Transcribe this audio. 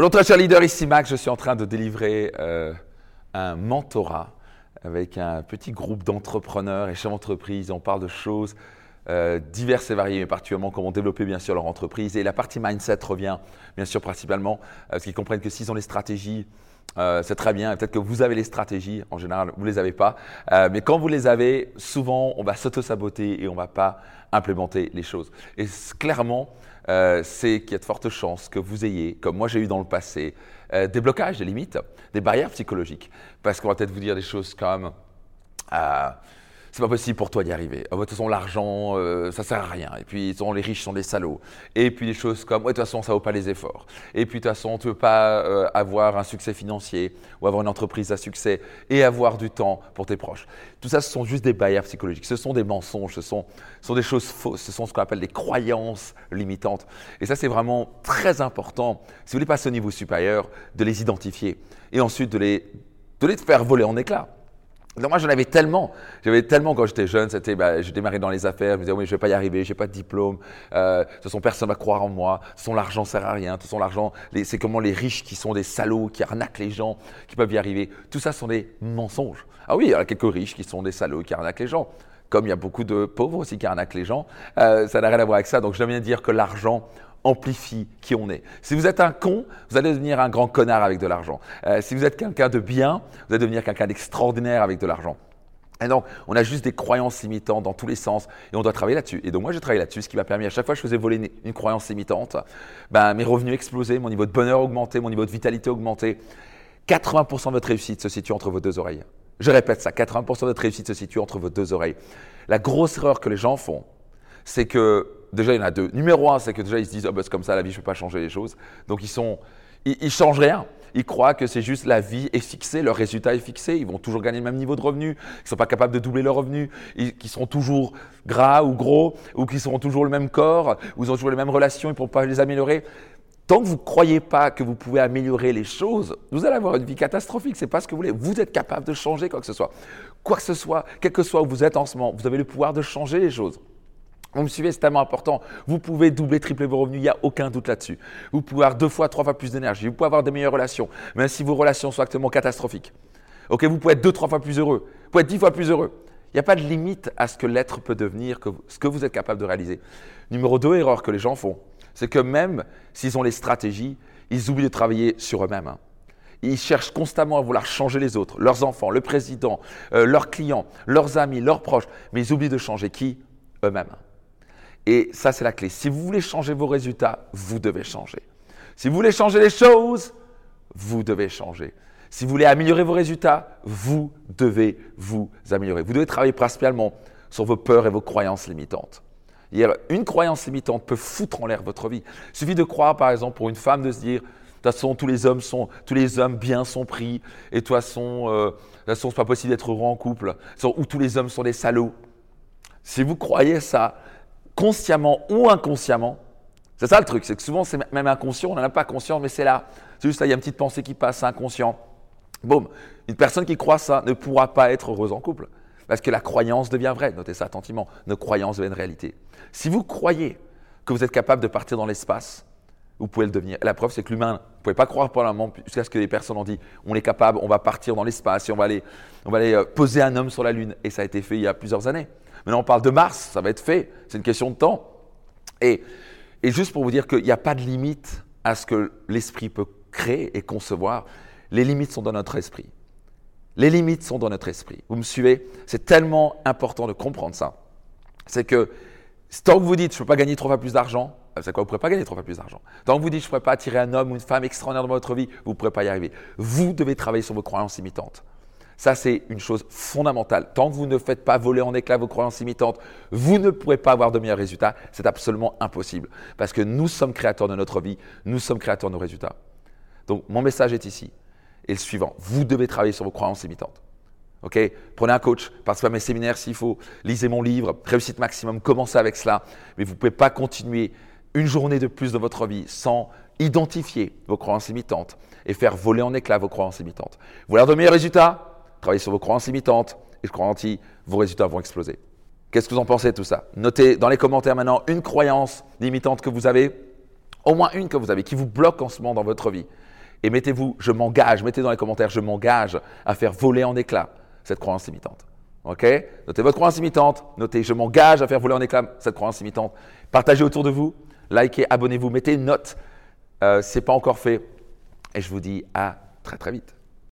Chers leaders, ici Max, je suis en train de délivrer euh, un mentorat avec un petit groupe d'entrepreneurs et chefs d'entreprise. On parle de choses euh, diverses et variées, mais particulièrement comment développer bien sûr leur entreprise. Et la partie mindset revient bien sûr principalement, euh, parce qu'ils comprennent que s'ils ont les stratégies, c'est très bien. Peut-être que vous avez les stratégies, en général, vous ne les avez pas. mais quand vous les avez, souvent, on va s'auto-saboter et on ne va pas implémenter les choses. Et clairement, euh, c'est qu'il y a de fortes chances que vous ayez, comme moi j'ai eu dans le passé, euh, des blocages, des limites, des barrières psychologiques. Parce qu'on va peut-être vous dire des choses comme euh, c'est pas possible pour toi d'y arriver. Oh, de toute façon, l'argent, euh, ça sert à rien. Et puis, les riches sont des salauds. Et puis, des choses comme, ouais, de toute façon, ça vaut pas les efforts. Et puis, de toute façon, tu veux pas euh, avoir un succès financier ou avoir une entreprise à succès et avoir du temps pour tes proches. Tout ça, ce sont juste des barrières psychologiques. Ce sont des mensonges, ce sont, sont des choses fausses, ce sont ce qu'on appelle des croyances limitantes. Et ça, c'est vraiment très important, si vous voulez passer au niveau supérieur, de les identifier et ensuite de les, de les faire voler en éclats. Moi, j'en avais tellement. J'avais tellement quand j'étais jeune. C'était, bah, j'ai démarré dans les affaires. Je me disais, oui, je vais pas y arriver. J'ai pas de diplôme. Euh, de toute façon, personne va croire en moi. De toute façon, l'argent sert à rien. De toute façon, l'argent, c'est comment les riches qui sont des salauds, qui arnaquent les gens, qui peuvent y arriver. Tout ça sont des mensonges. Ah oui, il y a quelques riches qui sont des salauds, qui arnaquent les gens. Comme il y a beaucoup de pauvres aussi qui arnaquent les gens. Euh, ça n'a rien à voir avec ça. Donc, je viens dire que l'argent amplifie qui on est. Si vous êtes un con, vous allez devenir un grand connard avec de l'argent. Euh, si vous êtes quelqu'un de bien, vous allez devenir quelqu'un d'extraordinaire avec de l'argent. Et donc, on a juste des croyances limitantes dans tous les sens et on doit travailler là-dessus. Et donc, moi, j'ai travaillé là-dessus, ce qui m'a permis, à chaque fois que je faisais voler une, croyance limitante, ben, mes revenus explosaient, mon niveau de bonheur augmentait, mon niveau de vitalité augmentait. 80% de votre réussite se situe entre vos deux oreilles. Je répète ça, 80% de votre réussite se situe entre vos deux oreilles. La grosse erreur que les gens font, c'est que déjà, il y en a deux. Numéro un, c'est que déjà, ils se disent, oh, ben, c'est comme ça, la vie, je ne peux pas changer les choses. Donc, ils sont, ils, changent rien. Ils croient que c'est juste la vie est fixée, leur résultat est fixé, ils vont toujours gagner le même niveau de revenu, ils ne sont pas capables de doubler leur revenu, qu'ils seront toujours gras ou gros, ou qu'ils seront toujours le même corps, ou ils ont toujours les mêmes relations, ils ne pourront pas les améliorer. Tant que vous ne croyez pas que vous pouvez améliorer les choses, vous allez avoir une vie catastrophique. Ce n'est pas ce que vous voulez. Vous êtes capable de changer quoi que ce soit. Quoi que ce soit, quel que soit où vous êtes en ce moment, vous avez le pouvoir de changer les choses. Vous me suivez, c'est tellement important. Vous pouvez doubler, tripler vos revenus, il n'y a aucun doute là-dessus. Vous pouvez avoir deux fois, trois fois plus d'énergie. Vous pouvez avoir des meilleures relations, même si vos relations sont actuellement catastrophiques. Vous pouvez être deux, trois fois plus heureux. Vous pouvez être dix fois plus heureux. Il n'y a pas de limite à ce que l'être peut devenir, ce que vous êtes capable de réaliser. Numéro deux, erreur que les gens font, c'est que même s'ils ont les stratégies, ils oublient de travailler sur eux-mêmes. Hein. Ils cherchent constamment à vouloir changer les autres, leurs enfants, le président, euh, leurs clients, leurs amis, leurs proches, mais ils oublient de changer qui? Eux-mêmes. Et ça, c'est la clé. Si vous voulez changer vos résultats, vous devez changer. Si vous voulez changer les choses, vous devez changer. Si vous voulez améliorer vos résultats, vous devez vous améliorer. Vous devez travailler principalement sur vos peurs et vos croyances limitantes. Une croyance limitante peut foutre en l'air votre vie. Il suffit de croire, par exemple, pour une femme de se dire, de toute façon, tous les hommes sont, tous les hommes bien sont pris, et de toute façon, euh, de pas possible d'être heureux en couple, ou tous les hommes sont des salauds. Si vous croyez ça, consciemment ou inconsciemment. C'est ça le truc, c'est que souvent c'est même inconscient, on n'en a pas conscience, mais c'est là. C'est juste là, il y a une petite pensée qui passe, inconscient. Boum, une personne qui croit ça ne pourra pas être heureuse en couple. Parce que la croyance devient vraie, notez ça attentivement, nos croyances deviennent réalité. Si vous croyez que vous êtes capable de partir dans l'espace, vous pouvez le devenir. la preuve, c'est que l'humain, vous ne pouvez pas croire pour le moment, jusqu'à ce que les personnes ont dit, on est capable, on va partir dans l'espace et on va aller, on va aller euh, poser un homme sur la Lune. Et ça a été fait il y a plusieurs années. Maintenant, on parle de Mars, ça va être fait, c'est une question de temps. Et, juste pour vous dire qu'il n'y a pas de limite à ce que l'esprit peut créer et concevoir, les limites sont dans notre esprit. Les limites sont dans notre esprit. Vous me suivez? C'est tellement important de comprendre ça. C'est que tant que vous dites je ne peux pas gagner trois fois plus d'argent, euh, c'est quoi Vous ne pourrez pas gagner trois fois plus d'argent. Tant que vous dites je ne pourrais pas attirer un homme ou une femme extraordinaire dans votre vie, vous ne pourrez pas y arriver. Vous devez travailler sur vos croyances imitantes. Ça, c'est une chose fondamentale. Tant que vous ne faites pas voler en éclats vos croyances imitantes, vous ne pourrez pas avoir de meilleurs résultats. C'est absolument impossible. Parce que nous sommes créateurs de notre vie, nous sommes créateurs de nos résultats. Donc, mon message est ici. Et le suivant, vous devez travailler sur vos croyances imitantes. Ok? Prenez un coach, participez à mes séminaires s'il faut, lisez mon livre, Réussite Maximum, commencez avec cela. Mais vous ne pouvez pas continuer une journée de plus de votre vie sans identifier vos croyances imitantes et faire voler en éclats vos croyances imitantes. Vous voulez avoir de meilleurs résultats Travaillez sur vos croyances limitantes et je garantis, vos résultats vont exploser. Qu'est-ce que vous en pensez de tout ça? Notez dans les commentaires maintenant une croyance limitante que vous avez Au moins une que vous avez qui vous bloque en ce moment dans votre vie. Et mettez-vous, je m'engage, mettez dans les commentaires, je m'engage à faire voler en éclats cette croyance limitante. OK? Notez votre croyance limitante, notez, je m'engage à faire voler en éclats cette croyance limitante. Partagez autour de vous, likez, abonnez-vous, mettez une note euh, si ce n'est pas encore fait. Et je vous dis à très très vite.